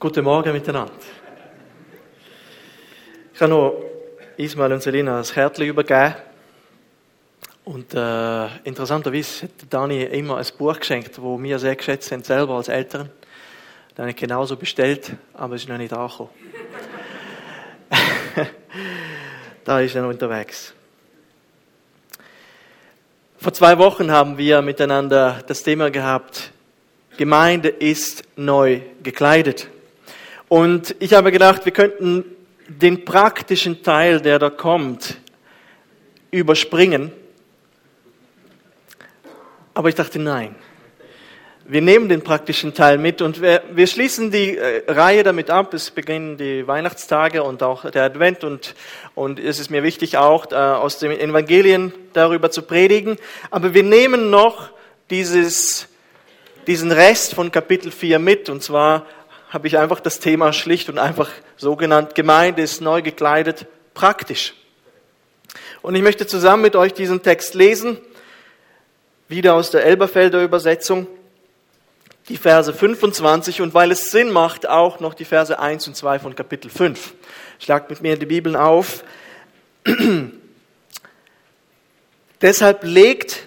Guten Morgen miteinander. Ich habe noch Ismail und Selina das Kärtchen übergeben. Und äh, interessanterweise hat Dani immer ein Buch geschenkt, das wir sehr geschätzt haben, selber als Eltern. Das habe ich genauso bestellt, aber es ist noch nicht angekommen. da ist er noch unterwegs. Vor zwei Wochen haben wir miteinander das Thema gehabt, Gemeinde ist neu gekleidet. Und ich habe gedacht, wir könnten den praktischen Teil, der da kommt, überspringen. Aber ich dachte, nein. Wir nehmen den praktischen Teil mit und wir, wir schließen die äh, Reihe damit ab. Es beginnen die Weihnachtstage und auch der Advent und, und es ist mir wichtig auch äh, aus den Evangelien darüber zu predigen. Aber wir nehmen noch dieses, diesen Rest von Kapitel 4 mit und zwar habe ich einfach das Thema schlicht und einfach so genannt, Gemeinde ist neu gekleidet, praktisch. Und ich möchte zusammen mit euch diesen Text lesen, wieder aus der Elberfelder Übersetzung, die Verse 25 und weil es Sinn macht, auch noch die Verse 1 und 2 von Kapitel 5. Schlagt mit mir die Bibeln auf. Deshalb legt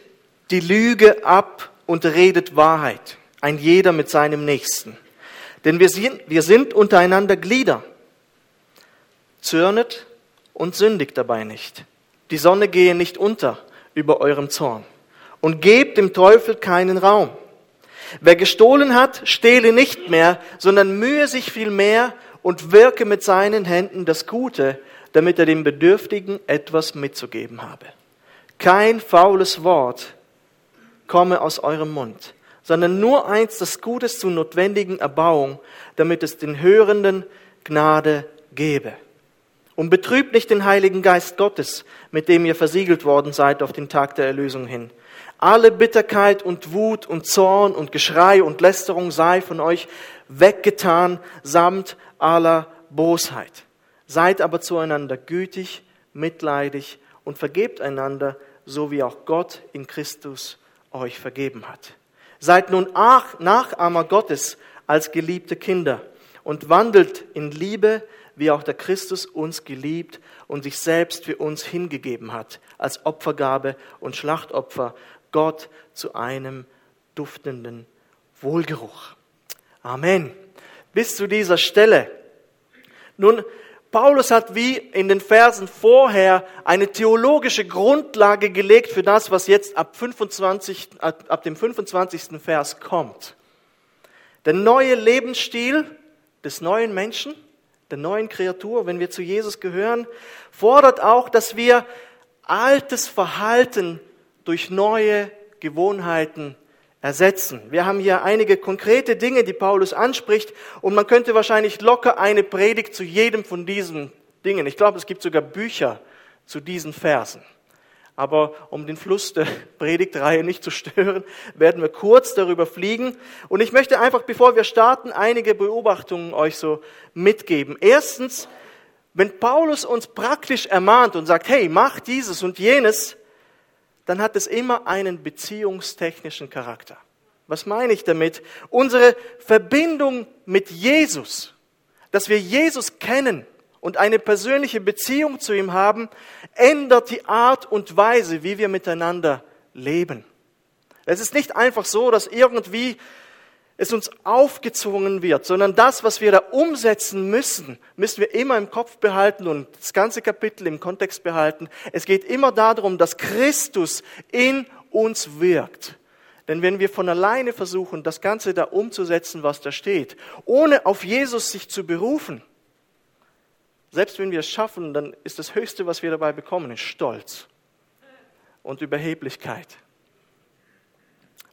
die Lüge ab und redet Wahrheit, ein jeder mit seinem Nächsten. Denn wir sind, wir sind untereinander Glieder. Zürnet und sündigt dabei nicht. Die Sonne gehe nicht unter über eurem Zorn. Und gebt dem Teufel keinen Raum. Wer gestohlen hat, stehle nicht mehr, sondern mühe sich viel mehr und wirke mit seinen Händen das Gute, damit er dem Bedürftigen etwas mitzugeben habe. Kein faules Wort komme aus eurem Mund, sondern nur eins, das Gutes zur notwendigen Erbauung, damit es den Hörenden Gnade gebe. Und betrübt nicht den Heiligen Geist Gottes, mit dem ihr versiegelt worden seid auf den Tag der Erlösung hin. Alle Bitterkeit und Wut und Zorn und Geschrei und Lästerung sei von euch weggetan, samt aller Bosheit. Seid aber zueinander gütig, mitleidig und vergebt einander, so wie auch Gott in Christus euch vergeben hat. Seid nun Nachahmer Gottes als geliebte Kinder und wandelt in Liebe, wie auch der Christus uns geliebt und sich selbst für uns hingegeben hat, als Opfergabe und Schlachtopfer, Gott zu einem duftenden Wohlgeruch. Amen. Bis zu dieser Stelle. Nun, Paulus hat wie in den Versen vorher eine theologische Grundlage gelegt für das, was jetzt ab, 25, ab dem 25. Vers kommt. Der neue Lebensstil des neuen Menschen, der neuen Kreatur, wenn wir zu Jesus gehören, fordert auch, dass wir altes Verhalten durch neue Gewohnheiten ersetzen. Wir haben hier einige konkrete Dinge, die Paulus anspricht und man könnte wahrscheinlich locker eine Predigt zu jedem von diesen Dingen. Ich glaube, es gibt sogar Bücher zu diesen Versen. Aber um den Fluss der Predigtreihe nicht zu stören, werden wir kurz darüber fliegen. Und ich möchte einfach, bevor wir starten, einige Beobachtungen euch so mitgeben. Erstens, wenn Paulus uns praktisch ermahnt und sagt, hey, mach dieses und jenes, dann hat es immer einen beziehungstechnischen Charakter. Was meine ich damit? Unsere Verbindung mit Jesus, dass wir Jesus kennen und eine persönliche Beziehung zu ihm haben, ändert die Art und Weise, wie wir miteinander leben. Es ist nicht einfach so, dass irgendwie es uns aufgezwungen wird, sondern das, was wir da umsetzen müssen, müssen wir immer im Kopf behalten und das ganze Kapitel im Kontext behalten. Es geht immer darum, dass Christus in uns wirkt. Denn wenn wir von alleine versuchen, das Ganze da umzusetzen, was da steht, ohne auf Jesus sich zu berufen, selbst wenn wir es schaffen, dann ist das Höchste, was wir dabei bekommen, Stolz und Überheblichkeit.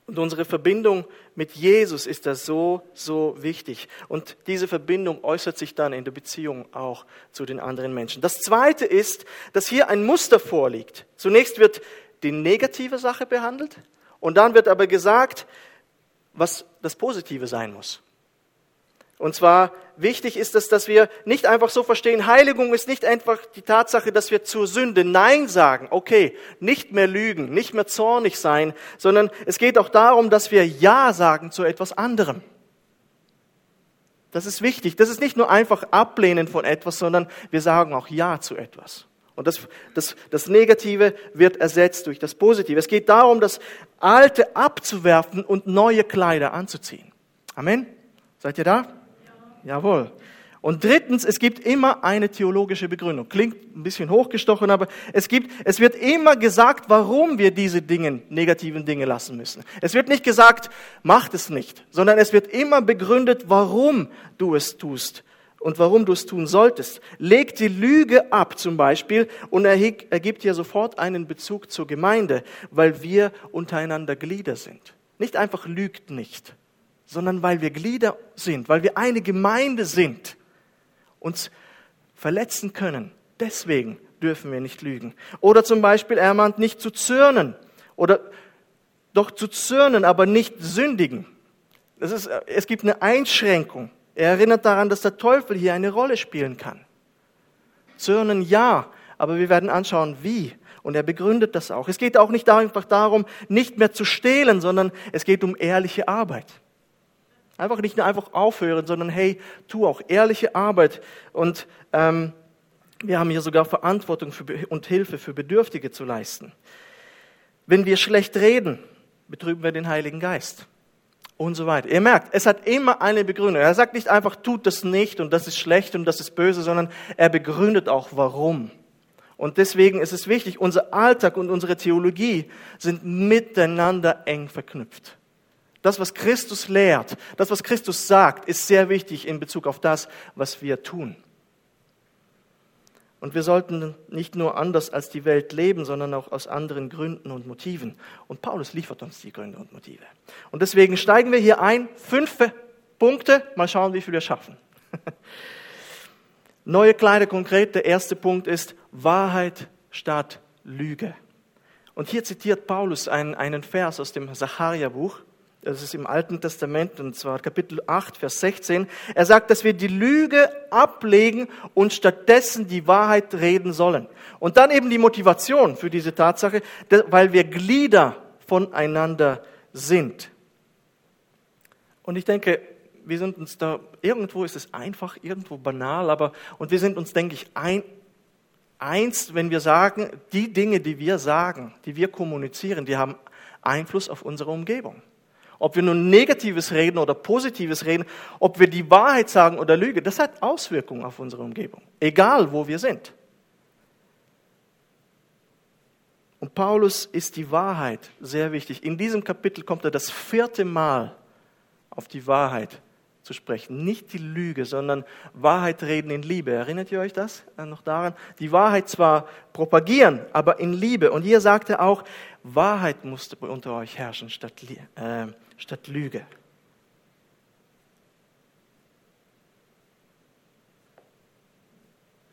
Und unsere Verbindung mit Jesus ist da so, so wichtig. Und diese Verbindung äußert sich dann in der Beziehung auch zu den anderen Menschen. Das Zweite ist, dass hier ein Muster vorliegt. Zunächst wird die negative Sache behandelt und dann wird aber gesagt, was das Positive sein muss. Und zwar wichtig ist es, dass wir nicht einfach so verstehen, Heiligung ist nicht einfach die Tatsache, dass wir zur Sünde Nein sagen, okay, nicht mehr lügen, nicht mehr zornig sein, sondern es geht auch darum, dass wir Ja sagen zu etwas anderem. Das ist wichtig. Das ist nicht nur einfach Ablehnen von etwas, sondern wir sagen auch Ja zu etwas. Und das, das, das Negative wird ersetzt durch das Positive. Es geht darum, das Alte abzuwerfen und neue Kleider anzuziehen. Amen. Seid ihr da? Ja. Jawohl. Und drittens, es gibt immer eine theologische Begründung. Klingt ein bisschen hochgestochen, aber es gibt, es wird immer gesagt, warum wir diese Dinge, negativen Dinge lassen müssen. Es wird nicht gesagt, macht es nicht, sondern es wird immer begründet, warum du es tust und warum du es tun solltest. Leg die Lüge ab zum Beispiel und er ergibt ja sofort einen Bezug zur Gemeinde, weil wir untereinander Glieder sind. Nicht einfach lügt nicht, sondern weil wir Glieder sind, weil wir eine Gemeinde sind uns verletzen können. Deswegen dürfen wir nicht lügen. Oder zum Beispiel, er mahnt nicht zu zürnen oder doch zu zürnen, aber nicht sündigen. Das ist, es gibt eine Einschränkung. Er erinnert daran, dass der Teufel hier eine Rolle spielen kann. Zürnen ja, aber wir werden anschauen, wie. Und er begründet das auch. Es geht auch nicht einfach darum, nicht mehr zu stehlen, sondern es geht um ehrliche Arbeit. Einfach nicht nur einfach aufhören, sondern hey, tu auch ehrliche Arbeit. Und ähm, wir haben hier sogar Verantwortung für, und Hilfe für Bedürftige zu leisten. Wenn wir schlecht reden, betrüben wir den Heiligen Geist. Und so weiter. Ihr merkt, es hat immer eine Begründung. Er sagt nicht einfach, tut das nicht und das ist schlecht und das ist böse, sondern er begründet auch, warum. Und deswegen ist es wichtig, unser Alltag und unsere Theologie sind miteinander eng verknüpft. Das, was Christus lehrt, das, was Christus sagt, ist sehr wichtig in Bezug auf das, was wir tun. Und wir sollten nicht nur anders als die Welt leben, sondern auch aus anderen Gründen und Motiven. Und Paulus liefert uns die Gründe und Motive. Und deswegen steigen wir hier ein. Fünf Punkte. Mal schauen, wie viel wir schaffen. Neue Kleider konkret. Der erste Punkt ist Wahrheit statt Lüge. Und hier zitiert Paulus einen, einen Vers aus dem Sacharia-Buch das ist im Alten Testament, und zwar Kapitel 8, Vers 16. Er sagt, dass wir die Lüge ablegen und stattdessen die Wahrheit reden sollen. Und dann eben die Motivation für diese Tatsache, weil wir Glieder voneinander sind. Und ich denke, wir sind uns da, irgendwo ist es einfach, irgendwo banal, aber, und wir sind uns, denke ich, ein, eins, wenn wir sagen, die Dinge, die wir sagen, die wir kommunizieren, die haben Einfluss auf unsere Umgebung. Ob wir nun Negatives reden oder Positives reden, ob wir die Wahrheit sagen oder Lüge, das hat Auswirkungen auf unsere Umgebung, egal wo wir sind. Und Paulus ist die Wahrheit sehr wichtig. In diesem Kapitel kommt er das vierte Mal auf die Wahrheit zu sprechen. Nicht die Lüge, sondern Wahrheit reden in Liebe. Erinnert ihr euch das äh, noch daran? Die Wahrheit zwar propagieren, aber in Liebe. Und hier sagt er auch, Wahrheit musste unter euch herrschen statt, äh, statt Lüge.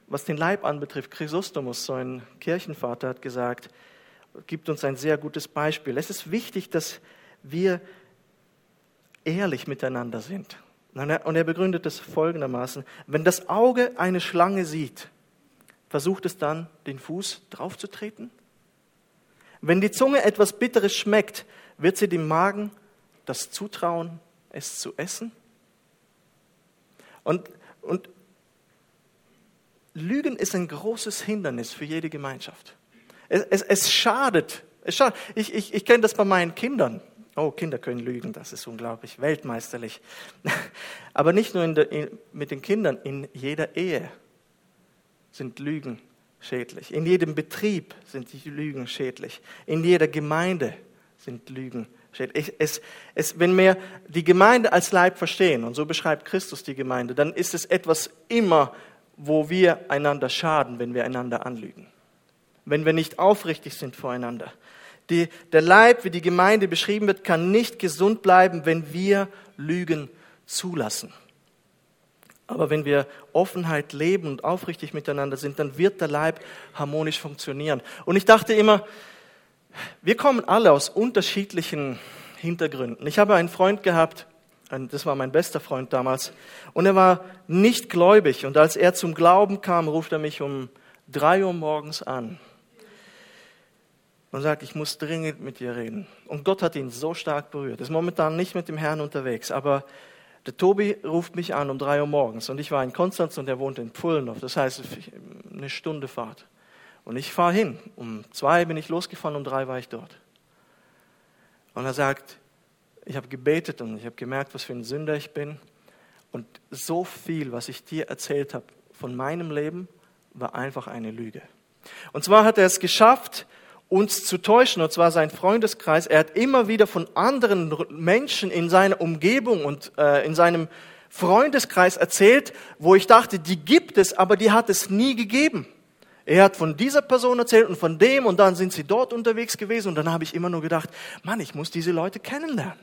Was den Leib anbetrifft, Chrysostomus, so ein Kirchenvater, hat gesagt, gibt uns ein sehr gutes Beispiel. Es ist wichtig, dass wir ehrlich miteinander sind. Und er begründet es folgendermaßen. Wenn das Auge eine Schlange sieht, versucht es dann, den Fuß draufzutreten? Wenn die Zunge etwas Bitteres schmeckt, wird sie dem Magen das zutrauen, es zu essen? Und, und Lügen ist ein großes Hindernis für jede Gemeinschaft. Es, es, es schadet. Es schadet. Ich, ich, ich kenne das bei meinen Kindern. Oh, Kinder können lügen, das ist unglaublich, weltmeisterlich. Aber nicht nur der, in, mit den Kindern, in jeder Ehe sind Lügen schädlich. In jedem Betrieb sind die Lügen schädlich. In jeder Gemeinde sind Lügen schädlich. Es, es, wenn wir die Gemeinde als Leib verstehen, und so beschreibt Christus die Gemeinde, dann ist es etwas immer, wo wir einander schaden, wenn wir einander anlügen. Wenn wir nicht aufrichtig sind voreinander. Die, der Leib, wie die Gemeinde beschrieben wird, kann nicht gesund bleiben, wenn wir Lügen zulassen. Aber wenn wir Offenheit leben und aufrichtig miteinander sind, dann wird der Leib harmonisch funktionieren. Und ich dachte immer, wir kommen alle aus unterschiedlichen Hintergründen. Ich habe einen Freund gehabt, das war mein bester Freund damals, und er war nicht gläubig. Und als er zum Glauben kam, ruft er mich um drei Uhr morgens an und sagt, ich muss dringend mit dir reden. Und Gott hat ihn so stark berührt. Er ist momentan nicht mit dem Herrn unterwegs, aber Der Tobi ruft mich an um drei Uhr morgens und ich war in Konstanz und er wohnt in Pullendorf. Das heißt, eine Stunde Fahrt. Und ich fahre hin. Um zwei bin ich losgefahren, um drei war ich dort. Und er sagt, ich habe gebetet und ich habe gemerkt, was für ein Sünder ich bin. Und so viel, was ich dir erzählt habe von meinem Leben, war einfach eine Lüge. Und zwar hat er es geschafft, uns zu täuschen, und zwar sein Freundeskreis. Er hat immer wieder von anderen Menschen in seiner Umgebung und äh, in seinem Freundeskreis erzählt, wo ich dachte, die gibt es, aber die hat es nie gegeben. Er hat von dieser Person erzählt und von dem und dann sind sie dort unterwegs gewesen und dann habe ich immer nur gedacht, Mann, ich muss diese Leute kennenlernen.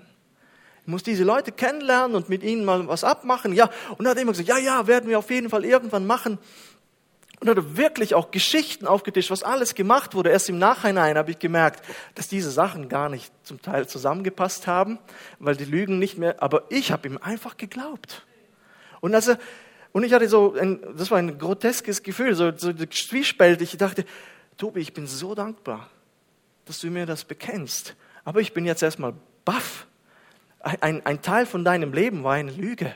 Ich muss diese Leute kennenlernen und mit ihnen mal was abmachen. Ja, und er hat immer gesagt, ja, ja, werden wir auf jeden Fall irgendwann machen. Und er hat wirklich auch Geschichten aufgetischt, was alles gemacht wurde. Erst im Nachhinein habe ich gemerkt, dass diese Sachen gar nicht zum Teil zusammengepasst haben, weil die Lügen nicht mehr, aber ich habe ihm einfach geglaubt. Und also, und ich hatte so, ein, das war ein groteskes Gefühl, so, so zwiespältig. Ich dachte, Tobi, ich bin so dankbar, dass du mir das bekennst. Aber ich bin jetzt erstmal baff. Ein, ein Teil von deinem Leben war eine Lüge.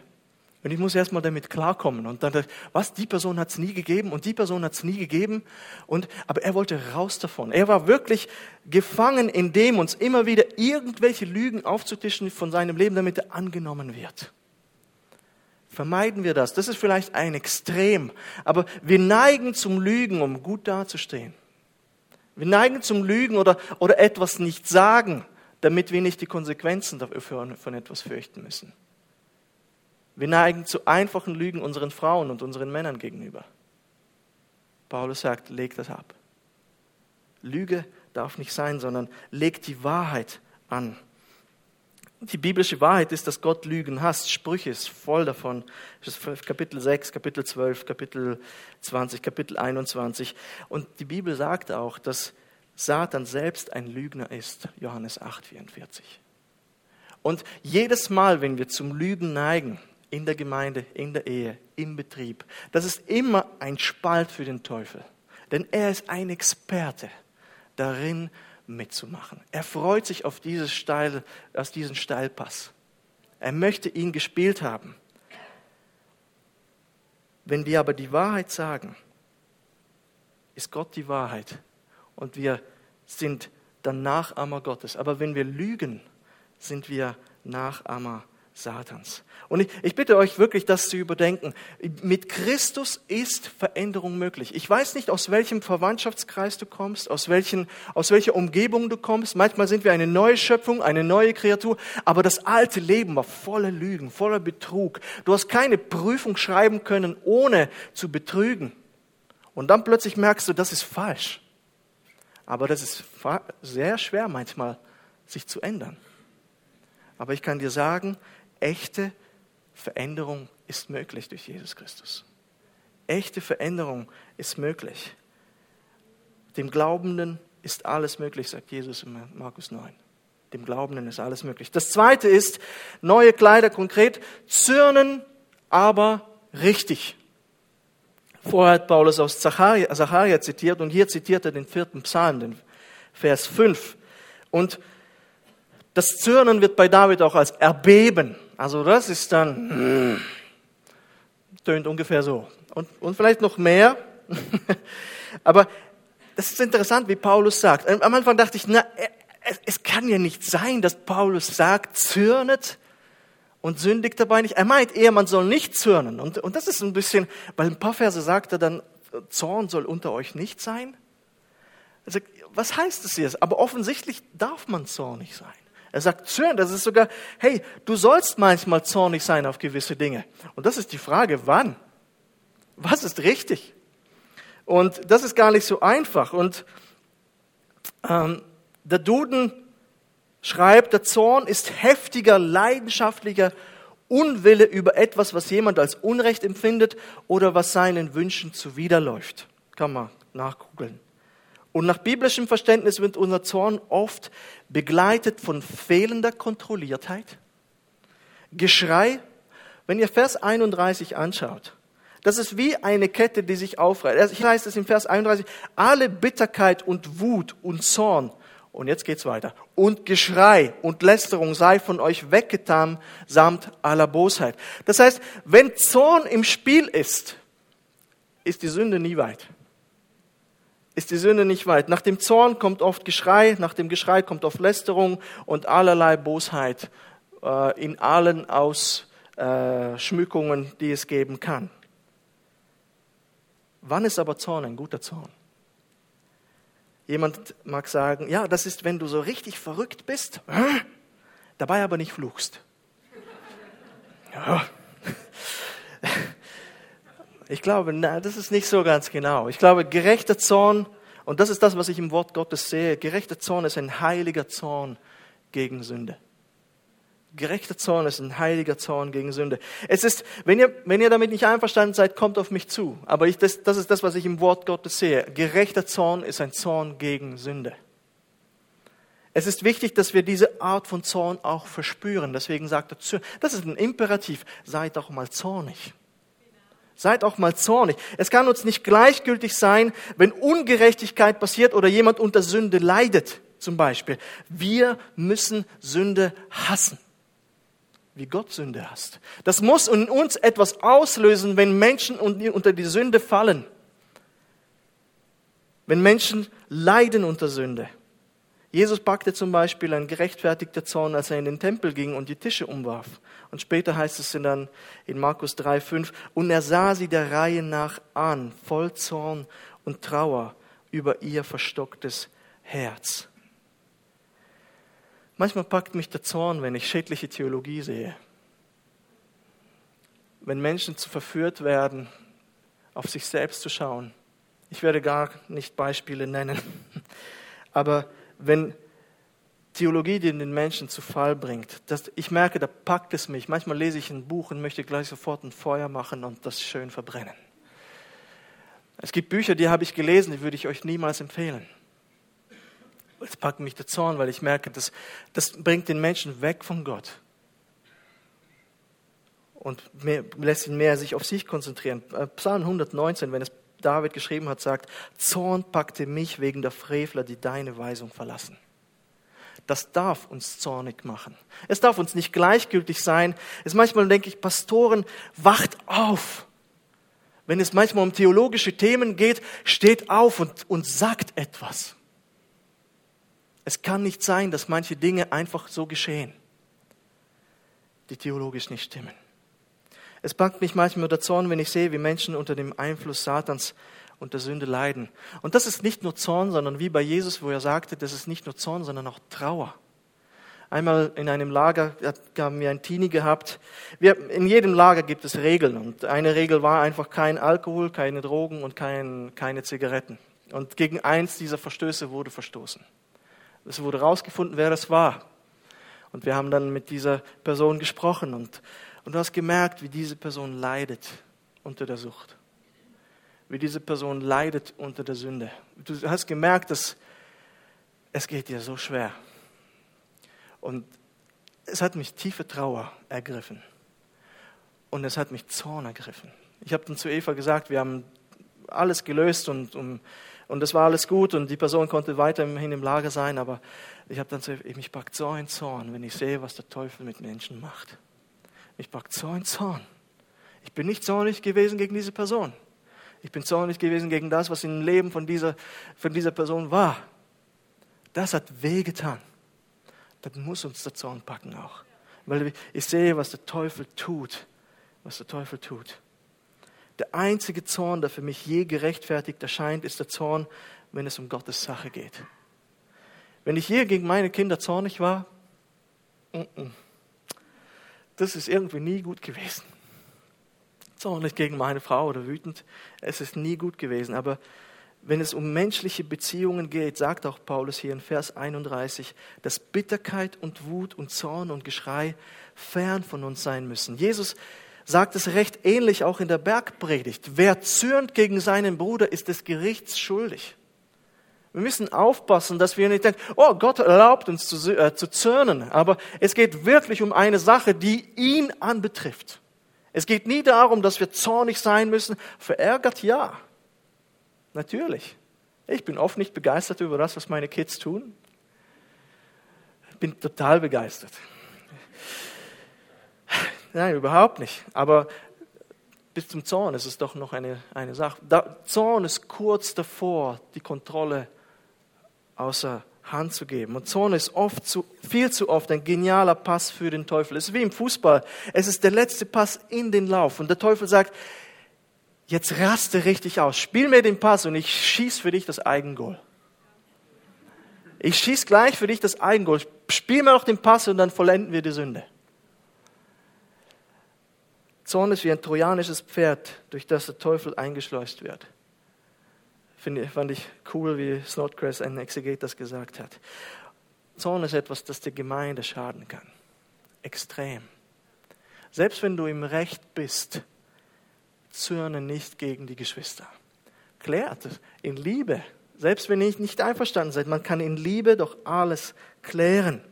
Und ich muss erstmal damit klarkommen. Und dann, was, die Person hat es nie gegeben und die Person hat es nie gegeben. Und, aber er wollte raus davon. Er war wirklich gefangen in dem, uns immer wieder irgendwelche Lügen aufzutischen von seinem Leben, damit er angenommen wird. Vermeiden wir das. Das ist vielleicht ein Extrem. Aber wir neigen zum Lügen, um gut dazustehen. Wir neigen zum Lügen oder, oder etwas nicht sagen, damit wir nicht die Konsequenzen dafür von etwas fürchten müssen. Wir neigen zu einfachen Lügen unseren Frauen und unseren Männern gegenüber. Paulus sagt, leg das ab. Lüge darf nicht sein, sondern leg die Wahrheit an. Die biblische Wahrheit ist, dass Gott Lügen hasst. Sprüche ist voll davon. Kapitel 6, Kapitel 12, Kapitel 20, Kapitel 21. Und die Bibel sagt auch, dass Satan selbst ein Lügner ist. Johannes 8, 44. Und jedes Mal, wenn wir zum Lügen neigen, in der Gemeinde, in der Ehe, im Betrieb. Das ist immer ein Spalt für den Teufel. Denn er ist ein Experte darin mitzumachen. Er freut sich auf, dieses Steil, auf diesen Steilpass. Er möchte ihn gespielt haben. Wenn wir aber die Wahrheit sagen, ist Gott die Wahrheit und wir sind dann Nachahmer Gottes. Aber wenn wir lügen, sind wir Nachahmer Gottes. Satans. Und ich, ich, bitte euch wirklich, das zu überdenken. Mit Christus ist Veränderung möglich. Ich weiß nicht, aus welchem Verwandtschaftskreis du kommst, aus, welchen, aus welcher Umgebung du kommst. Manchmal sind wir eine neue Schöpfung, eine neue Kreatur, aber das alte Leben war voller Lügen, voller Betrug. Du hast keine Prüfung schreiben können, ohne zu betrügen. Und dann plötzlich merkst du, das ist falsch. Aber das ist sehr schwer manchmal, sich zu ändern. Aber ich kann dir sagen, echte Veränderung ist möglich durch Jesus Christus. Echte Veränderung ist möglich. Dem Glaubenden ist alles möglich, sagt Jesus in Markus 9. Dem Glaubenden ist alles möglich. Das zweite ist, neue Kleider konkret, zürnen, aber richtig. Vorher hat Paulus aus Zacharia, Zacharia zitiert und hier zitiert er den vierten Psalm, den Vers 5. Und das Zürnen wird bei David auch als Erbeben also das ist dann, hm, tönt ungefähr so. Und, und vielleicht noch mehr. Aber das ist interessant, wie Paulus sagt. Am Anfang dachte ich, na, es, es kann ja nicht sein, dass Paulus sagt, zürnet und sündigt dabei nicht. Er meint eher, man soll nicht zürnen. Und, und das ist ein bisschen, weil ein paar Verse sagt er dann, Zorn soll unter euch nicht sein. Also, was heißt das jetzt? Aber offensichtlich darf man zornig sein. Er sagt Zürn, das ist sogar, hey, du sollst manchmal zornig sein auf gewisse Dinge. Und das ist die Frage, wann? Was ist richtig? Und das ist gar nicht so einfach. Und ähm, der Duden schreibt, der Zorn ist heftiger, leidenschaftlicher Unwille über etwas, was jemand als Unrecht empfindet oder was seinen Wünschen zuwiderläuft. Kann man nachgoogeln. Und nach biblischem Verständnis wird unser Zorn oft begleitet von fehlender Kontrolliertheit, Geschrei. Wenn ihr Vers 31 anschaut, das ist wie eine Kette, die sich aufreißt. Ich heißt es im Vers 31, alle Bitterkeit und Wut und Zorn Und jetzt geht's weiter. Und Geschrei und Lästerung sei von euch weggetan, samt aller Bosheit. Das heißt, wenn Zorn im Spiel ist, ist die Sünde nie weit. Ist die Sünde nicht weit. Nach dem Zorn kommt oft Geschrei, nach dem Geschrei kommt oft Lästerung und allerlei Bosheit äh, in allen Ausschmückungen, die es geben kann. Wann ist aber Zorn ein guter Zorn? Jemand mag sagen, ja, das ist, wenn du so richtig verrückt bist, dabei aber nicht fluchst. Ja. Ich glaube, na, das ist nicht so ganz genau. Ich glaube, gerechter Zorn, und das ist das, was ich im Wort Gottes sehe, gerechter Zorn ist ein heiliger Zorn gegen Sünde. Gerechter Zorn ist ein heiliger Zorn gegen Sünde. Es ist, wenn ihr, wenn ihr damit nicht einverstanden seid, kommt auf mich zu. Aber ich, das, das ist das, was ich im Wort Gottes sehe. Gerechter Zorn ist ein Zorn gegen Sünde. Es ist wichtig, dass wir diese Art von Zorn auch verspüren. Deswegen sagt er, das ist ein Imperativ, seid auch mal zornig. Seid auch mal zornig. Es kann uns nicht gleichgültig sein, wenn Ungerechtigkeit passiert oder jemand unter Sünde leidet, zum Beispiel. Wir müssen Sünde hassen wie Gott Sünde hasst. Das muss in uns etwas auslösen, wenn Menschen unter die Sünde fallen. Wenn Menschen leiden unter Sünde. Jesus packte zum Beispiel ein gerechtfertigter Zorn, als er in den Tempel ging und die Tische umwarf. Und später heißt es dann in Markus 3,5, und er sah sie der Reihe nach an, voll Zorn und Trauer über ihr verstocktes Herz. Manchmal packt mich der Zorn, wenn ich schädliche Theologie sehe. Wenn Menschen zu verführt werden, auf sich selbst zu schauen. Ich werde gar nicht Beispiele nennen. Aber wenn Theologie den Menschen zu Fall bringt, das, ich merke, da packt es mich. Manchmal lese ich ein Buch und möchte gleich sofort ein Feuer machen und das schön verbrennen. Es gibt Bücher, die habe ich gelesen, die würde ich euch niemals empfehlen. Es packt mich der Zorn, weil ich merke, das, das bringt den Menschen weg von Gott. Und mehr, lässt ihn mehr sich auf sich konzentrieren. Äh, Psalm 119, wenn es David geschrieben hat, sagt, Zorn packte mich wegen der Frevler, die deine Weisung verlassen. Das darf uns zornig machen. Es darf uns nicht gleichgültig sein. Es manchmal denke ich, Pastoren, wacht auf. Wenn es manchmal um theologische Themen geht, steht auf und, und sagt etwas. Es kann nicht sein, dass manche Dinge einfach so geschehen, die theologisch nicht stimmen. Es packt mich manchmal der Zorn, wenn ich sehe, wie Menschen unter dem Einfluss Satans und der Sünde leiden. Und das ist nicht nur Zorn, sondern wie bei Jesus, wo er sagte, das ist nicht nur Zorn, sondern auch Trauer. Einmal in einem Lager haben wir ein Teenie gehabt. Wir, in jedem Lager gibt es Regeln. Und eine Regel war einfach kein Alkohol, keine Drogen und kein, keine Zigaretten. Und gegen eins dieser Verstöße wurde verstoßen. Es wurde herausgefunden, wer das war. Und wir haben dann mit dieser Person gesprochen und, und du hast gemerkt, wie diese Person leidet unter der Sucht. Wie diese Person leidet unter der Sünde. Du hast gemerkt, dass es geht dir so schwer. Und es hat mich tiefe Trauer ergriffen. Und es hat mich Zorn ergriffen. Ich habe dann zu Eva gesagt, wir haben alles gelöst und um und das war alles gut und die Person konnte weiterhin im Lager sein, aber ich habe dann so, mich packt so ein Zorn, wenn ich sehe, was der Teufel mit Menschen macht. Mich packt so ein Zorn. Ich bin nicht zornig gewesen gegen diese Person. Ich bin zornig gewesen gegen das, was im Leben von dieser, von dieser Person war. Das hat wehgetan. Das muss uns der Zorn packen auch. Weil ich sehe, was der Teufel tut. Was der Teufel tut. Der einzige Zorn, der für mich je gerechtfertigt erscheint, ist der Zorn, wenn es um Gottes Sache geht. Wenn ich je gegen meine Kinder zornig war, das ist irgendwie nie gut gewesen. Zornig gegen meine Frau oder wütend, es ist nie gut gewesen. Aber wenn es um menschliche Beziehungen geht, sagt auch Paulus hier in Vers 31, dass Bitterkeit und Wut und Zorn und Geschrei fern von uns sein müssen. Jesus sagt es recht ähnlich auch in der Bergpredigt. Wer zürnt gegen seinen Bruder, ist des Gerichts schuldig. Wir müssen aufpassen, dass wir nicht denken, oh, Gott erlaubt uns zu, äh, zu zürnen. Aber es geht wirklich um eine Sache, die ihn anbetrifft. Es geht nie darum, dass wir zornig sein müssen. Verärgert, ja. Natürlich. Ich bin oft nicht begeistert über das, was meine Kids tun. bin total begeistert. Nein, überhaupt nicht. Aber bis zum Zorn ist es doch noch eine, eine Sache. Da, Zorn ist kurz davor, die Kontrolle außer Hand zu geben. Und Zorn ist oft zu, viel zu oft ein genialer Pass für den Teufel. Es ist wie im Fußball. Es ist der letzte Pass in den Lauf. Und der Teufel sagt, jetzt raste richtig aus. Spiel mir den Pass und ich schieß für dich das Eigengol. Ich schieß gleich für dich das Eigengol. Spiel mir noch den Pass und dann vollenden wir die Sünde. Zorn ist wie ein trojanisches Pferd, durch das der Teufel eingeschleust wird. Finde, fand ich cool, wie Snodgrass, ein Exeget, das gesagt hat. Zorn ist etwas, das der Gemeinde schaden kann. Extrem. Selbst wenn du im Recht bist, zürne nicht gegen die Geschwister. Klärt in Liebe. Selbst wenn ihr nicht einverstanden seid, man kann in Liebe doch alles klären.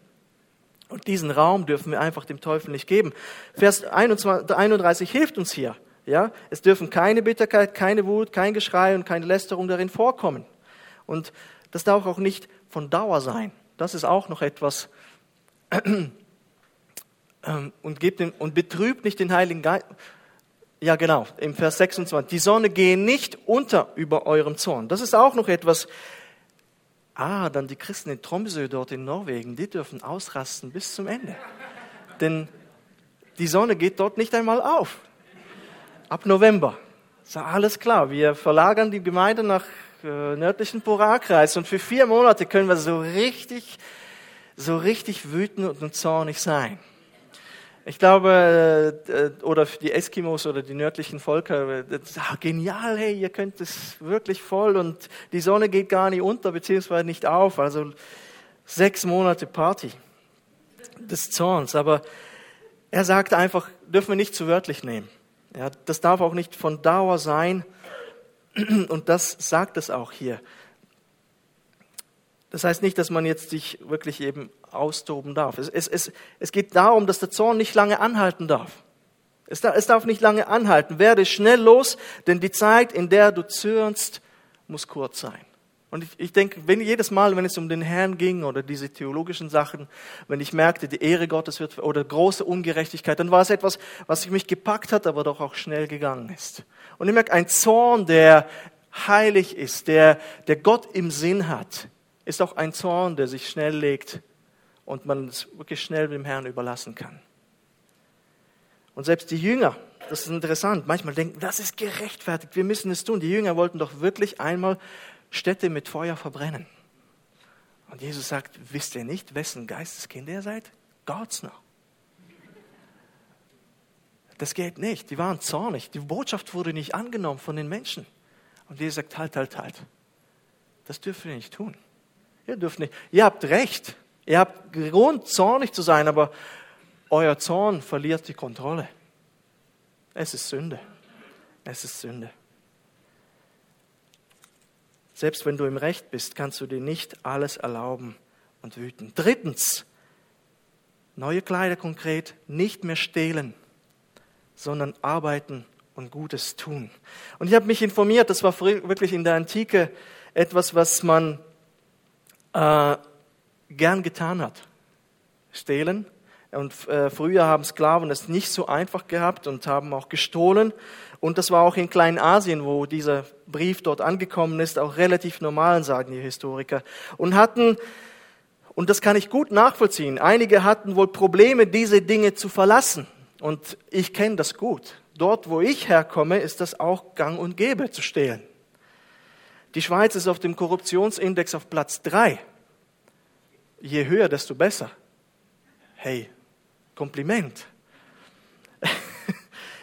Und diesen Raum dürfen wir einfach dem Teufel nicht geben. Vers 21, 31 hilft uns hier. Ja, es dürfen keine Bitterkeit, keine Wut, kein Geschrei und keine Lästerung darin vorkommen. Und das darf auch nicht von Dauer sein. Das ist auch noch etwas. Und, gebt den, und betrübt nicht den Heiligen Geist. Ja, genau, im Vers 26. Die Sonne gehe nicht unter über eurem Zorn. Das ist auch noch etwas, Ah, dann die Christen in Tromsø dort in Norwegen, die dürfen ausrasten bis zum Ende. Denn die Sonne geht dort nicht einmal auf. Ab November. Ist alles klar. Wir verlagern die Gemeinde nach äh, nördlichen Polarkreis und für vier Monate können wir so richtig, so richtig wütend und zornig sein. Ich glaube, äh, äh, oder die Eskimos oder die nördlichen Völker, äh, ah, genial, hey, ihr könnt es wirklich voll und die Sonne geht gar nicht unter, beziehungsweise nicht auf. Also sechs Monate Party des Zorns. Aber er sagt einfach, dürfen wir nicht zu wörtlich nehmen. Ja, das darf auch nicht von Dauer sein. Und das sagt es auch hier. Das heißt nicht, dass man jetzt sich wirklich eben austoben darf. Es, es, es, es geht darum, dass der Zorn nicht lange anhalten darf. Es darf, es darf nicht lange anhalten. Werde schnell los, denn die Zeit, in der du zürnst, muss kurz sein. Und ich, ich denke, wenn jedes Mal, wenn es um den Herrn ging oder diese theologischen Sachen, wenn ich merkte, die Ehre Gottes wird oder große Ungerechtigkeit, dann war es etwas, was mich gepackt hat, aber doch auch schnell gegangen ist. Und ich merke, ein Zorn, der heilig ist, der, der Gott im Sinn hat, ist auch ein Zorn, der sich schnell legt und man es wirklich schnell dem Herrn überlassen kann. Und selbst die Jünger, das ist interessant, manchmal denken, das ist gerechtfertigt, wir müssen es tun. Die Jünger wollten doch wirklich einmal Städte mit Feuer verbrennen. Und Jesus sagt, wisst ihr nicht, wessen Geisteskind ihr seid? Gottes noch. Das geht nicht. Die waren zornig. Die Botschaft wurde nicht angenommen von den Menschen. Und Jesus sagt, halt, halt, halt. Das dürfen wir nicht tun. Ihr dürft nicht. Ihr habt Recht. Ihr habt Grund, zornig zu sein, aber euer Zorn verliert die Kontrolle. Es ist Sünde. Es ist Sünde. Selbst wenn du im Recht bist, kannst du dir nicht alles erlauben und wüten. Drittens, neue Kleider konkret, nicht mehr stehlen, sondern arbeiten und Gutes tun. Und ich habe mich informiert, das war wirklich in der Antike etwas, was man äh, gern getan hat. Stehlen. Und äh, früher haben Sklaven es nicht so einfach gehabt und haben auch gestohlen. Und das war auch in Kleinasien, wo dieser Brief dort angekommen ist, auch relativ normal, sagen die Historiker. Und hatten, und das kann ich gut nachvollziehen, einige hatten wohl Probleme, diese Dinge zu verlassen. Und ich kenne das gut. Dort, wo ich herkomme, ist das auch gang und gäbe zu stehlen. Die Schweiz ist auf dem Korruptionsindex auf Platz drei. Je höher, desto besser. Hey, Kompliment.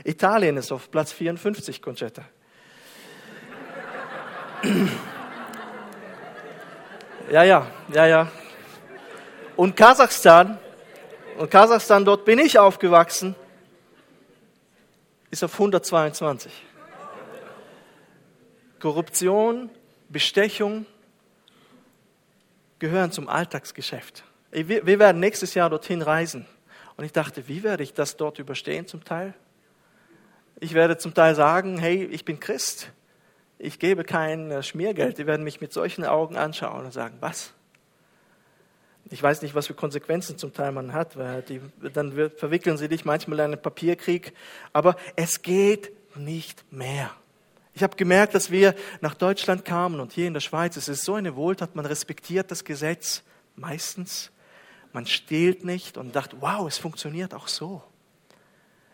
Italien ist auf Platz 54, Concetta. Ja, ja, ja, ja. Und Kasachstan, und Kasachstan, dort bin ich aufgewachsen, ist auf 122. Korruption, Bestechung gehören zum Alltagsgeschäft. Wir, wir werden nächstes Jahr dorthin reisen. Und ich dachte, wie werde ich das dort überstehen zum Teil? Ich werde zum Teil sagen, hey, ich bin Christ. Ich gebe kein äh, Schmiergeld. Die werden mich mit solchen Augen anschauen und sagen, was? Ich weiß nicht, was für Konsequenzen zum Teil man hat, weil die, dann verwickeln sie dich manchmal in einen Papierkrieg. Aber es geht nicht mehr. Ich habe gemerkt, dass wir nach Deutschland kamen und hier in der Schweiz, es ist so eine Wohltat, man respektiert das Gesetz meistens, man stehlt nicht und dachte, wow, es funktioniert auch so.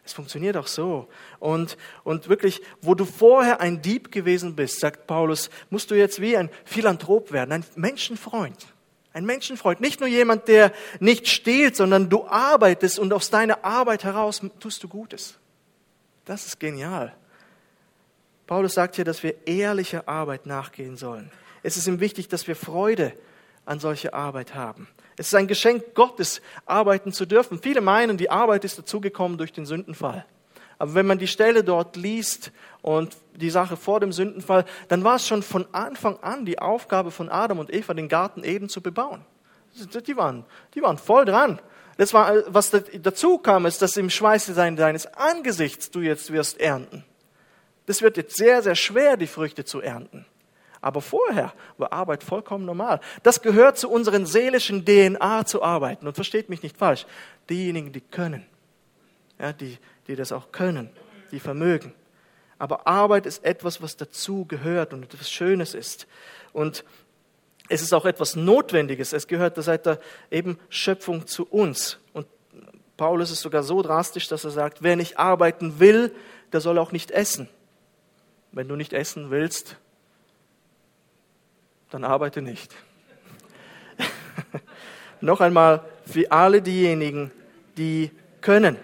Es funktioniert auch so. Und, und wirklich, wo du vorher ein Dieb gewesen bist, sagt Paulus, musst du jetzt wie ein Philanthrop werden, ein Menschenfreund. Ein Menschenfreund, nicht nur jemand, der nicht stehlt, sondern du arbeitest und aus deiner Arbeit heraus tust du Gutes. Das ist genial. Paulus sagt hier, dass wir ehrlicher Arbeit nachgehen sollen. Es ist ihm wichtig, dass wir Freude an solche Arbeit haben. Es ist ein Geschenk Gottes, arbeiten zu dürfen. Viele meinen, die Arbeit ist dazugekommen durch den Sündenfall. Aber wenn man die Stelle dort liest und die Sache vor dem Sündenfall, dann war es schon von Anfang an die Aufgabe von Adam und Eva, den Garten Eden zu bebauen. Die waren, die waren voll dran. Das war, was dazu kam, ist, dass im Schweiße deines Angesichts du jetzt wirst ernten. Das wird jetzt sehr, sehr schwer, die Früchte zu ernten. Aber vorher war Arbeit vollkommen normal. Das gehört zu unseren seelischen DNA zu arbeiten. Und versteht mich nicht falsch. Diejenigen, die können, ja, die, die das auch können, die vermögen. Aber Arbeit ist etwas, was dazu gehört und etwas Schönes ist. Und es ist auch etwas Notwendiges. Es gehört seit der eben Schöpfung zu uns. Und Paulus ist sogar so drastisch, dass er sagt, wer nicht arbeiten will, der soll auch nicht essen. Wenn du nicht essen willst, dann arbeite nicht. Noch einmal für alle diejenigen, die können.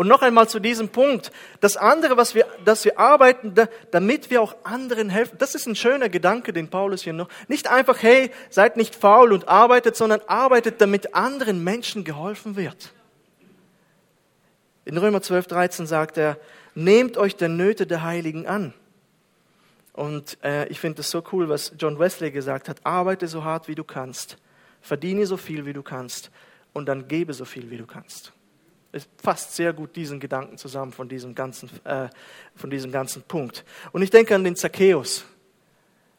Und noch einmal zu diesem Punkt. Das andere, was wir, dass wir arbeiten, damit wir auch anderen helfen. Das ist ein schöner Gedanke, den Paulus hier noch. Nicht einfach, hey, seid nicht faul und arbeitet, sondern arbeitet, damit anderen Menschen geholfen wird. In Römer 12, 13 sagt er, nehmt euch der Nöte der Heiligen an. Und äh, ich finde es so cool, was John Wesley gesagt hat. Arbeite so hart, wie du kannst. Verdiene so viel, wie du kannst. Und dann gebe so viel, wie du kannst. Es fasst sehr gut diesen Gedanken zusammen von diesem ganzen, äh, von diesem ganzen Punkt. Und ich denke an den Zacchaeus,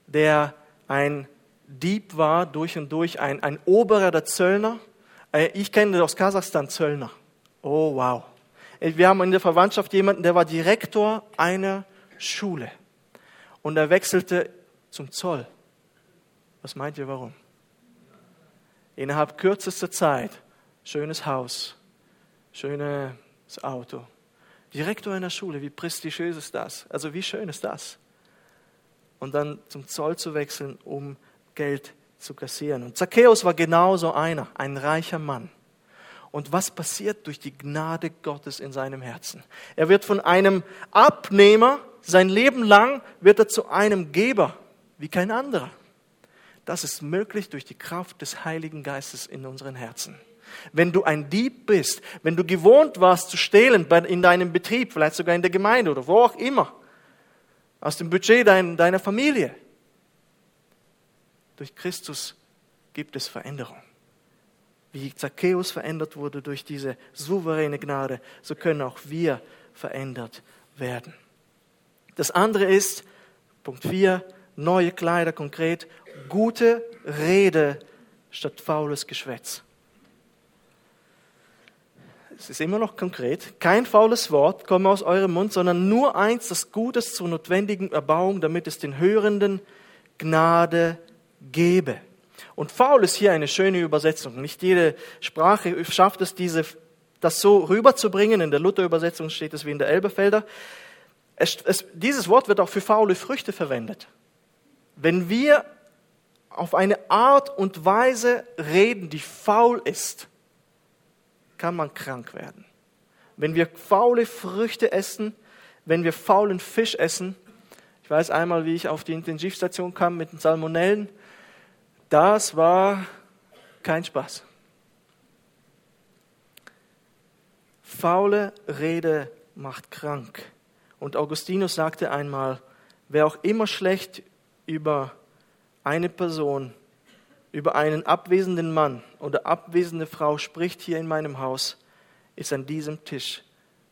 der ein Dieb war durch und durch, ein, ein Oberer der Zöllner. Äh, ich kenne aus Kasachstan Zöllner. Oh, wow. Äh, wir haben in der Verwandtschaft jemanden, der war Direktor einer Schule. Und er wechselte zum Zoll. Was meint ihr, warum? Innerhalb kürzester Zeit, schönes Haus, schönes Auto. Direktor einer Schule, wie prestigiös ist das? Also wie schön ist das? Und dann zum Zoll zu wechseln, um Geld zu kassieren. Und Zacchaeus war genauso einer, ein reicher Mann. Und was passiert durch die Gnade Gottes in seinem Herzen? Er wird von einem Abnehmer, sein Leben lang wird er zu einem Geber, wie kein anderer. Das ist möglich durch die Kraft des Heiligen Geistes in unseren Herzen. Wenn du ein Dieb bist, wenn du gewohnt warst zu stehlen in deinem Betrieb, vielleicht sogar in der Gemeinde oder wo auch immer, aus dem Budget deiner Familie, durch Christus gibt es Veränderung. Wie Zacchaeus verändert wurde durch diese souveräne Gnade, so können auch wir verändert werden. Das andere ist, Punkt 4, neue Kleider konkret, gute Rede statt faules Geschwätz. Es ist immer noch konkret. Kein faules Wort komme aus eurem Mund, sondern nur eins, das Gutes zur notwendigen Erbauung, damit es den Hörenden Gnade gebe. Und faul ist hier eine schöne Übersetzung. Nicht jede Sprache schafft es, diese, das so rüberzubringen. In der Luther-Übersetzung steht es wie in der Elberfelder. Es, es, dieses Wort wird auch für faule Früchte verwendet. Wenn wir auf eine Art und Weise reden, die faul ist, kann man krank werden. Wenn wir faule Früchte essen, wenn wir faulen Fisch essen, ich weiß einmal, wie ich auf die Intensivstation kam mit den Salmonellen, das war kein Spaß. Faule Rede macht krank. Und Augustinus sagte einmal, wer auch immer schlecht über eine Person über einen abwesenden Mann oder abwesende Frau spricht hier in meinem Haus, ist an diesem Tisch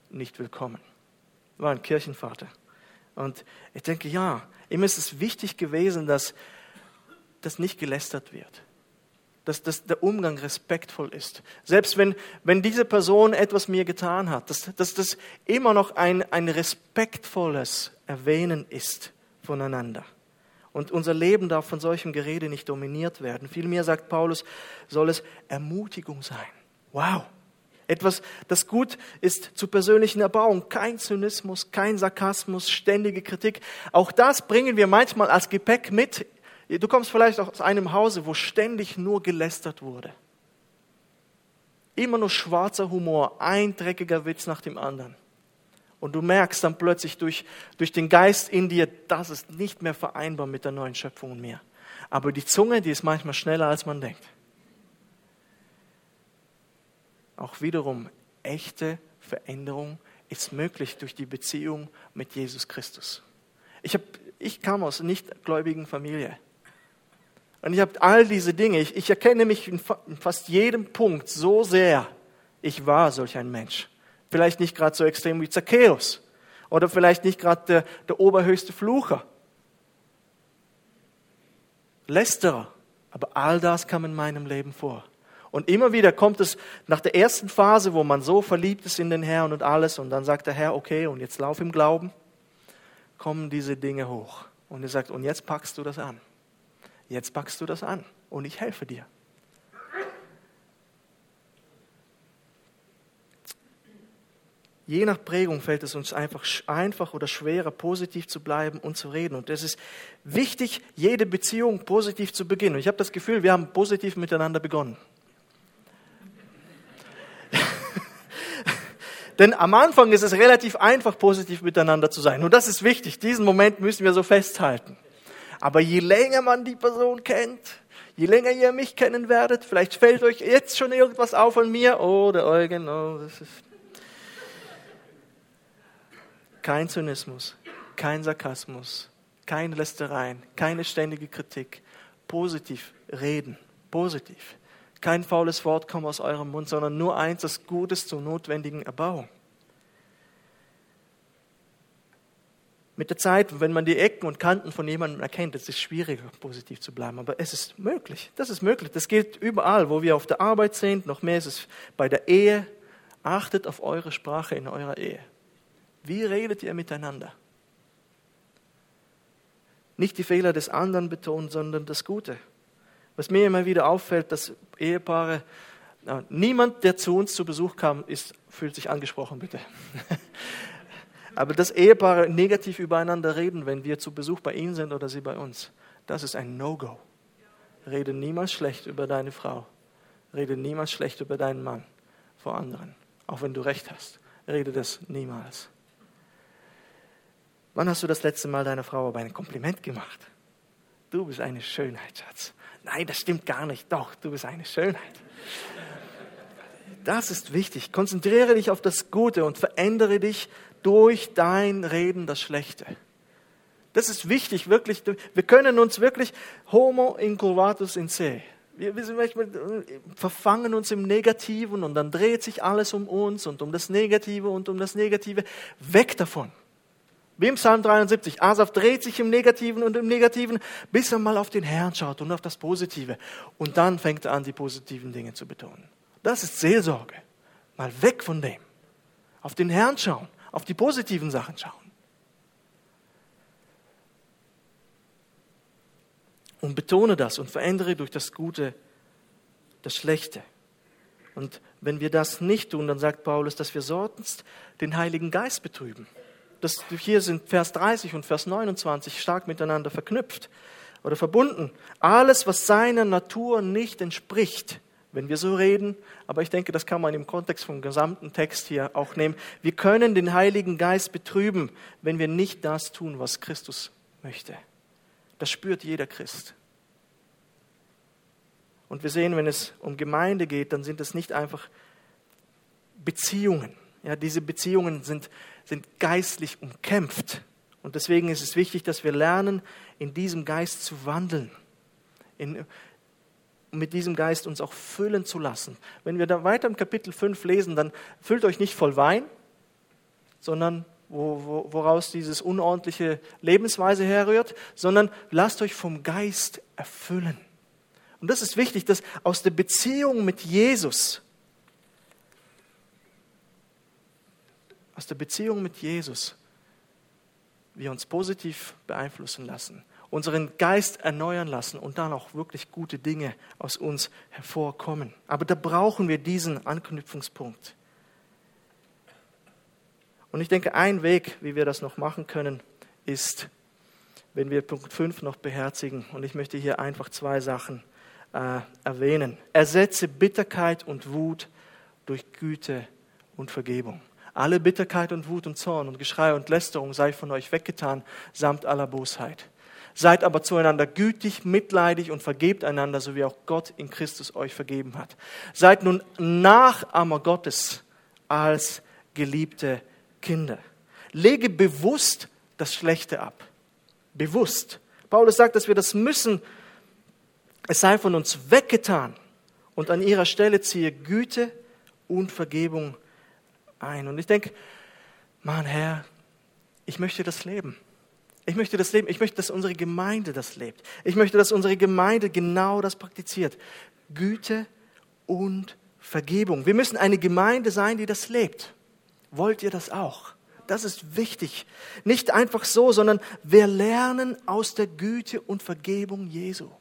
nicht willkommen. War ein Kirchenvater. Und ich denke, ja, ihm ist es wichtig gewesen, dass das nicht gelästert wird. Dass, dass der Umgang respektvoll ist. Selbst wenn, wenn diese Person etwas mir getan hat, dass, dass das immer noch ein, ein respektvolles Erwähnen ist voneinander. Und unser Leben darf von solchem Gerede nicht dominiert werden. Vielmehr, sagt Paulus, soll es Ermutigung sein. Wow! Etwas, das gut ist zur persönlichen Erbauung. Kein Zynismus, kein Sarkasmus, ständige Kritik. Auch das bringen wir manchmal als Gepäck mit. Du kommst vielleicht aus einem Hause, wo ständig nur gelästert wurde. Immer nur schwarzer Humor, ein dreckiger Witz nach dem anderen. Und du merkst dann plötzlich durch, durch den Geist in dir, das ist nicht mehr vereinbar mit der neuen Schöpfung mehr. Aber die Zunge, die ist manchmal schneller, als man denkt. Auch wiederum, echte Veränderung ist möglich durch die Beziehung mit Jesus Christus. Ich, hab, ich kam aus nicht gläubigen Familie. Und ich habe all diese Dinge, ich, ich erkenne mich in, fast jedem Punkt so sehr, ich war solch ein Mensch. Vielleicht nicht gerade so extrem wie Zacchaeus oder vielleicht nicht gerade der, der oberhöchste Flucher. Lästerer. Aber all das kam in meinem Leben vor. Und immer wieder kommt es nach der ersten Phase, wo man so verliebt ist in den Herrn und alles, und dann sagt der Herr, okay, und jetzt lauf im Glauben, kommen diese Dinge hoch. Und er sagt, und jetzt packst du das an. Jetzt packst du das an und ich helfe dir. Je nach Prägung fällt es uns einfach einfach oder schwerer, positiv zu bleiben und zu reden. Und es ist wichtig, jede Beziehung positiv zu beginnen. Und ich habe das Gefühl, wir haben positiv miteinander begonnen. Denn am Anfang ist es relativ einfach, positiv miteinander zu sein. Und das ist wichtig. Diesen Moment müssen wir so festhalten. Aber je länger man die Person kennt, je länger ihr mich kennen werdet, vielleicht fällt euch jetzt schon irgendwas auf an mir. Oh, der Eugen, oh, das ist. Kein Zynismus, kein Sarkasmus, keine Lästereien, keine ständige Kritik. Positiv reden, positiv. Kein faules Wort kommt aus eurem Mund, sondern nur eins, das Gutes zur notwendigen Erbauung. Mit der Zeit, wenn man die Ecken und Kanten von jemandem erkennt, ist es schwieriger, positiv zu bleiben. Aber es ist möglich. Das ist möglich. Das gilt überall, wo wir auf der Arbeit sind. Noch mehr ist es bei der Ehe. Achtet auf eure Sprache in eurer Ehe. Wie redet ihr miteinander? Nicht die Fehler des anderen betonen, sondern das Gute. Was mir immer wieder auffällt, dass Ehepaare, niemand, der zu uns zu Besuch kam, ist, fühlt sich angesprochen, bitte. Aber dass Ehepaare negativ übereinander reden, wenn wir zu Besuch bei ihnen sind oder sie bei uns, das ist ein No-Go. Rede niemals schlecht über deine Frau. Rede niemals schlecht über deinen Mann vor anderen. Auch wenn du recht hast. Rede das niemals. Wann hast du das letzte Mal deiner Frau aber ein Kompliment gemacht? Du bist eine Schönheit, Schatz. Nein, das stimmt gar nicht. Doch, du bist eine Schönheit. Das ist wichtig. Konzentriere dich auf das Gute und verändere dich durch dein Reden das Schlechte. Das ist wichtig, wirklich. Wir können uns wirklich homo incurvatus in se. Wir, wir verfangen uns im Negativen und dann dreht sich alles um uns und um das Negative und um das Negative. Weg davon. Wie im Psalm 73. Asaf dreht sich im Negativen und im Negativen, bis er mal auf den Herrn schaut und auf das Positive. Und dann fängt er an, die positiven Dinge zu betonen. Das ist Seelsorge. Mal weg von dem. Auf den Herrn schauen, auf die positiven Sachen schauen. Und betone das und verändere durch das Gute das Schlechte. Und wenn wir das nicht tun, dann sagt Paulus, dass wir sonst den Heiligen Geist betrüben das hier sind Vers 30 und Vers 29 stark miteinander verknüpft oder verbunden. Alles, was seiner Natur nicht entspricht, wenn wir so reden, aber ich denke, das kann man im Kontext vom gesamten Text hier auch nehmen. Wir können den Heiligen Geist betrüben, wenn wir nicht das tun, was Christus möchte. Das spürt jeder Christ. Und wir sehen, wenn es um Gemeinde geht, dann sind es nicht einfach Beziehungen. Ja, diese Beziehungen sind sind geistlich umkämpft. Und deswegen ist es wichtig, dass wir lernen, in diesem Geist zu wandeln, in, mit diesem Geist uns auch füllen zu lassen. Wenn wir da weiter im Kapitel 5 lesen, dann füllt euch nicht voll Wein, sondern wo, wo, woraus dieses unordentliche Lebensweise herrührt, sondern lasst euch vom Geist erfüllen. Und das ist wichtig, dass aus der Beziehung mit Jesus, aus der Beziehung mit Jesus, wir uns positiv beeinflussen lassen, unseren Geist erneuern lassen und dann auch wirklich gute Dinge aus uns hervorkommen. Aber da brauchen wir diesen Anknüpfungspunkt. Und ich denke, ein Weg, wie wir das noch machen können, ist, wenn wir Punkt 5 noch beherzigen. Und ich möchte hier einfach zwei Sachen äh, erwähnen. Ersetze Bitterkeit und Wut durch Güte und Vergebung. Alle Bitterkeit und Wut und Zorn und Geschrei und Lästerung sei von euch weggetan, samt aller Bosheit. Seid aber zueinander gütig, mitleidig und vergebt einander, so wie auch Gott in Christus euch vergeben hat. Seid nun Nachahmer Gottes als geliebte Kinder. Lege bewusst das Schlechte ab. Bewusst. Paulus sagt, dass wir das müssen es sei von uns weggetan und an ihrer Stelle ziehe Güte und Vergebung ein. Und ich denke, Mann, Herr, ich möchte das leben. Ich möchte das leben. Ich möchte, dass unsere Gemeinde das lebt. Ich möchte, dass unsere Gemeinde genau das praktiziert. Güte und Vergebung. Wir müssen eine Gemeinde sein, die das lebt. Wollt ihr das auch? Das ist wichtig. Nicht einfach so, sondern wir lernen aus der Güte und Vergebung Jesu.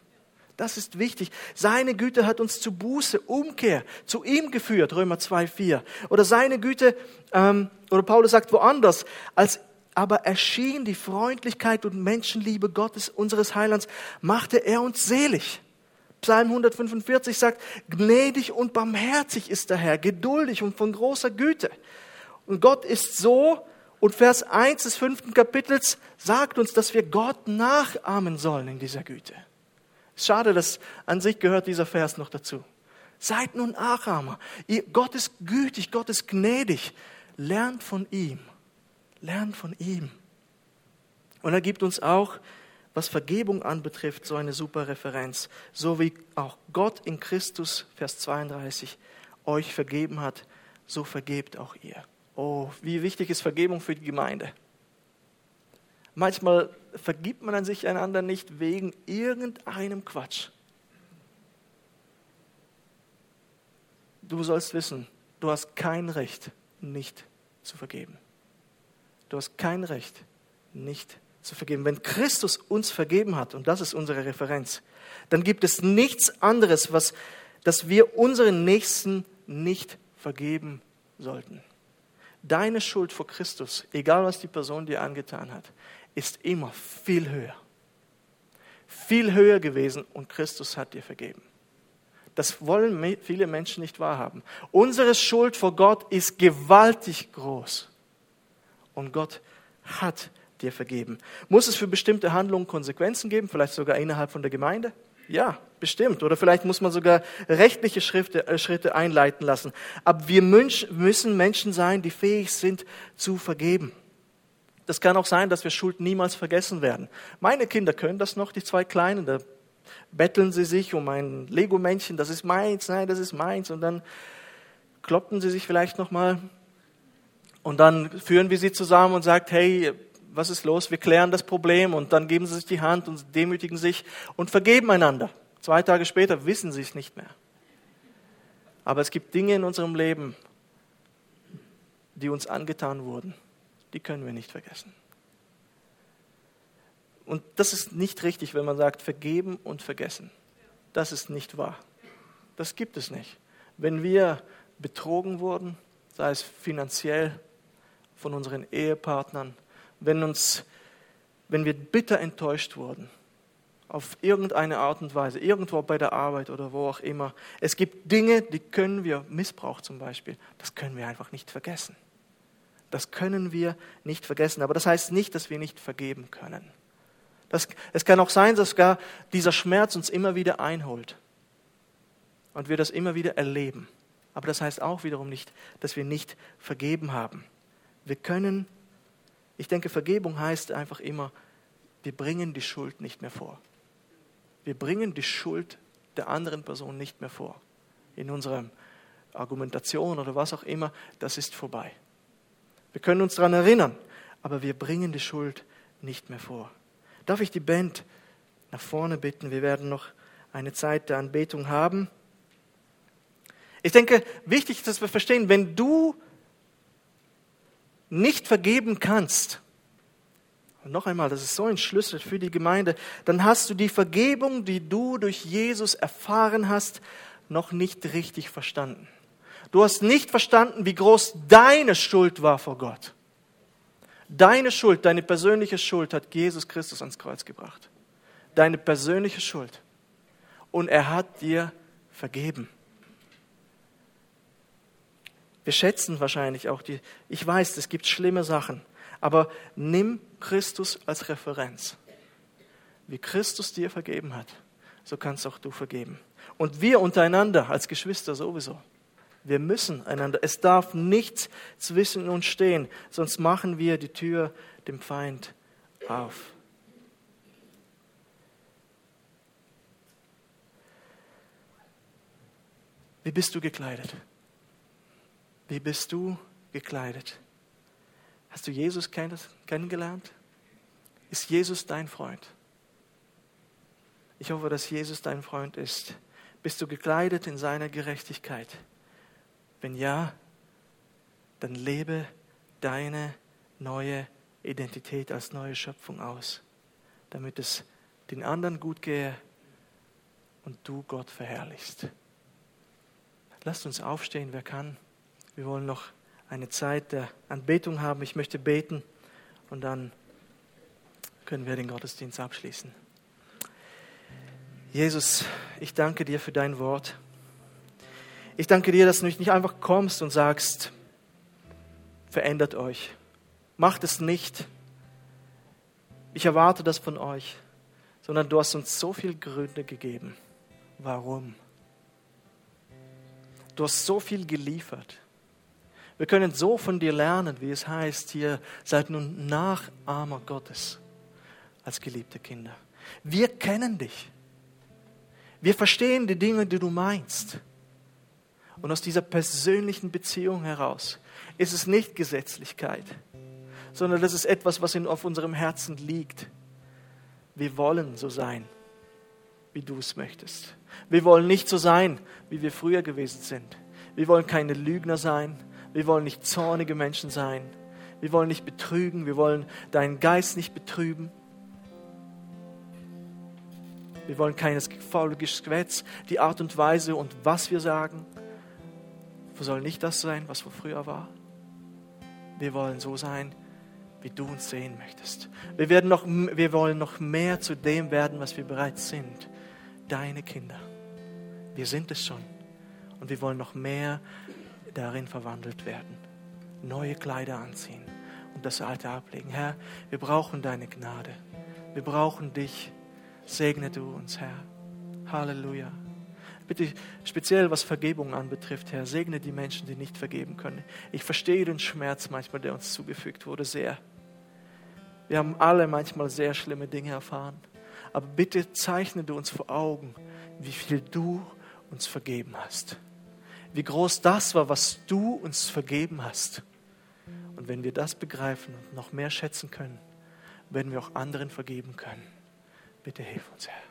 Das ist wichtig. Seine Güte hat uns zu Buße, Umkehr, zu ihm geführt, Römer 2,4. Oder seine Güte, ähm, oder Paulus sagt woanders, als aber erschien die Freundlichkeit und Menschenliebe Gottes, unseres Heilands, machte er uns selig. Psalm 145 sagt, gnädig und barmherzig ist der Herr, geduldig und von großer Güte. Und Gott ist so, und Vers 1 des fünften Kapitels sagt uns, dass wir Gott nachahmen sollen in dieser Güte. Schade, dass an sich gehört dieser Vers noch dazu. Seid nun Nachahmer. Gott ist gütig, Gott ist gnädig. Lernt von ihm. Lernt von ihm. Und er gibt uns auch, was Vergebung anbetrifft, so eine super Referenz. So wie auch Gott in Christus, Vers 32, euch vergeben hat, so vergebt auch ihr. Oh, wie wichtig ist Vergebung für die Gemeinde. Manchmal vergibt man an sich einander nicht wegen irgendeinem Quatsch. Du sollst wissen, du hast kein Recht, nicht zu vergeben. Du hast kein Recht, nicht zu vergeben. Wenn Christus uns vergeben hat, und das ist unsere Referenz, dann gibt es nichts anderes, was, dass wir unseren Nächsten nicht vergeben sollten. Deine Schuld vor Christus, egal was die Person dir angetan hat, ist immer viel höher. Viel höher gewesen und Christus hat dir vergeben. Das wollen viele Menschen nicht wahrhaben. Unsere Schuld vor Gott ist gewaltig groß. Und Gott hat dir vergeben. Muss es für bestimmte Handlungen Konsequenzen geben, vielleicht sogar innerhalb von der Gemeinde? Ja, bestimmt. Oder vielleicht muss man sogar rechtliche Schritte, äh, Schritte einleiten lassen. Aber wir müssen Menschen sein, die fähig sind zu vergeben. Das kann auch sein, dass wir Schuld niemals vergessen werden. Meine Kinder können das noch, die zwei Kleinen, da betteln sie sich um ein Lego-Männchen, das ist meins, nein, das ist meins. Und dann kloppen sie sich vielleicht nochmal. Und dann führen wir sie zusammen und sagen, hey, was ist los? Wir klären das Problem. Und dann geben sie sich die Hand und demütigen sich und vergeben einander. Zwei Tage später wissen sie es nicht mehr. Aber es gibt Dinge in unserem Leben, die uns angetan wurden die können wir nicht vergessen. Und das ist nicht richtig, wenn man sagt, vergeben und vergessen. Das ist nicht wahr. Das gibt es nicht. Wenn wir betrogen wurden, sei es finanziell von unseren Ehepartnern, wenn, uns, wenn wir bitter enttäuscht wurden, auf irgendeine Art und Weise, irgendwo bei der Arbeit oder wo auch immer. Es gibt Dinge, die können wir, Missbrauch zum Beispiel, das können wir einfach nicht vergessen. Das können wir nicht vergessen. Aber das heißt nicht, dass wir nicht vergeben können. Das, es kann auch sein, dass gar dieser Schmerz uns immer wieder einholt und wir das immer wieder erleben. Aber das heißt auch wiederum nicht, dass wir nicht vergeben haben. Wir können, ich denke, Vergebung heißt einfach immer, wir bringen die Schuld nicht mehr vor. Wir bringen die Schuld der anderen Person nicht mehr vor. In unserer Argumentation oder was auch immer, das ist vorbei. Wir können uns daran erinnern, aber wir bringen die Schuld nicht mehr vor. Darf ich die Band nach vorne bitten? Wir werden noch eine Zeit der Anbetung haben. Ich denke, wichtig ist, dass wir verstehen, wenn du nicht vergeben kannst, und noch einmal, das ist so ein Schlüssel für die Gemeinde, dann hast du die Vergebung, die du durch Jesus erfahren hast, noch nicht richtig verstanden. Du hast nicht verstanden, wie groß deine Schuld war vor Gott. Deine Schuld, deine persönliche Schuld hat Jesus Christus ans Kreuz gebracht. Deine persönliche Schuld. Und er hat dir vergeben. Wir schätzen wahrscheinlich auch die, ich weiß, es gibt schlimme Sachen, aber nimm Christus als Referenz. Wie Christus dir vergeben hat, so kannst auch du vergeben. Und wir untereinander als Geschwister sowieso. Wir müssen einander. Es darf nichts zwischen uns stehen, sonst machen wir die Tür dem Feind auf. Wie bist du gekleidet? Wie bist du gekleidet? Hast du Jesus kennengelernt? Ist Jesus dein Freund? Ich hoffe, dass Jesus dein Freund ist. Bist du gekleidet in seiner Gerechtigkeit? Wenn ja, dann lebe deine neue Identität als neue Schöpfung aus, damit es den anderen gut gehe und du Gott verherrlichst. Lasst uns aufstehen, wer kann. Wir wollen noch eine Zeit der Anbetung haben. Ich möchte beten und dann können wir den Gottesdienst abschließen. Jesus, ich danke dir für dein Wort. Ich danke dir, dass du nicht einfach kommst und sagst, verändert euch. Macht es nicht. Ich erwarte das von euch, sondern du hast uns so viele Gründe gegeben. Warum? Du hast so viel geliefert. Wir können so von dir lernen, wie es heißt hier, seid nun Nachahmer Gottes als geliebte Kinder. Wir kennen dich. Wir verstehen die Dinge, die du meinst. Und aus dieser persönlichen Beziehung heraus ist es nicht Gesetzlichkeit, sondern das ist etwas, was in, auf unserem Herzen liegt. Wir wollen so sein, wie du es möchtest. Wir wollen nicht so sein, wie wir früher gewesen sind. Wir wollen keine Lügner sein. Wir wollen nicht zornige Menschen sein. Wir wollen nicht betrügen. Wir wollen deinen Geist nicht betrüben. Wir wollen keines faule Geschwätz, die Art und Weise und was wir sagen soll nicht das sein, was früher war. Wir wollen so sein, wie du uns sehen möchtest. Wir, werden noch, wir wollen noch mehr zu dem werden, was wir bereits sind. Deine Kinder. Wir sind es schon. Und wir wollen noch mehr darin verwandelt werden. Neue Kleider anziehen und das Alte ablegen. Herr, wir brauchen deine Gnade. Wir brauchen dich. Segne du uns, Herr. Halleluja. Bitte speziell was Vergebung anbetrifft, Herr, segne die Menschen, die nicht vergeben können. Ich verstehe den Schmerz manchmal, der uns zugefügt wurde, sehr. Wir haben alle manchmal sehr schlimme Dinge erfahren. Aber bitte zeichne du uns vor Augen, wie viel du uns vergeben hast. Wie groß das war, was du uns vergeben hast. Und wenn wir das begreifen und noch mehr schätzen können, werden wir auch anderen vergeben können. Bitte hilf uns, Herr.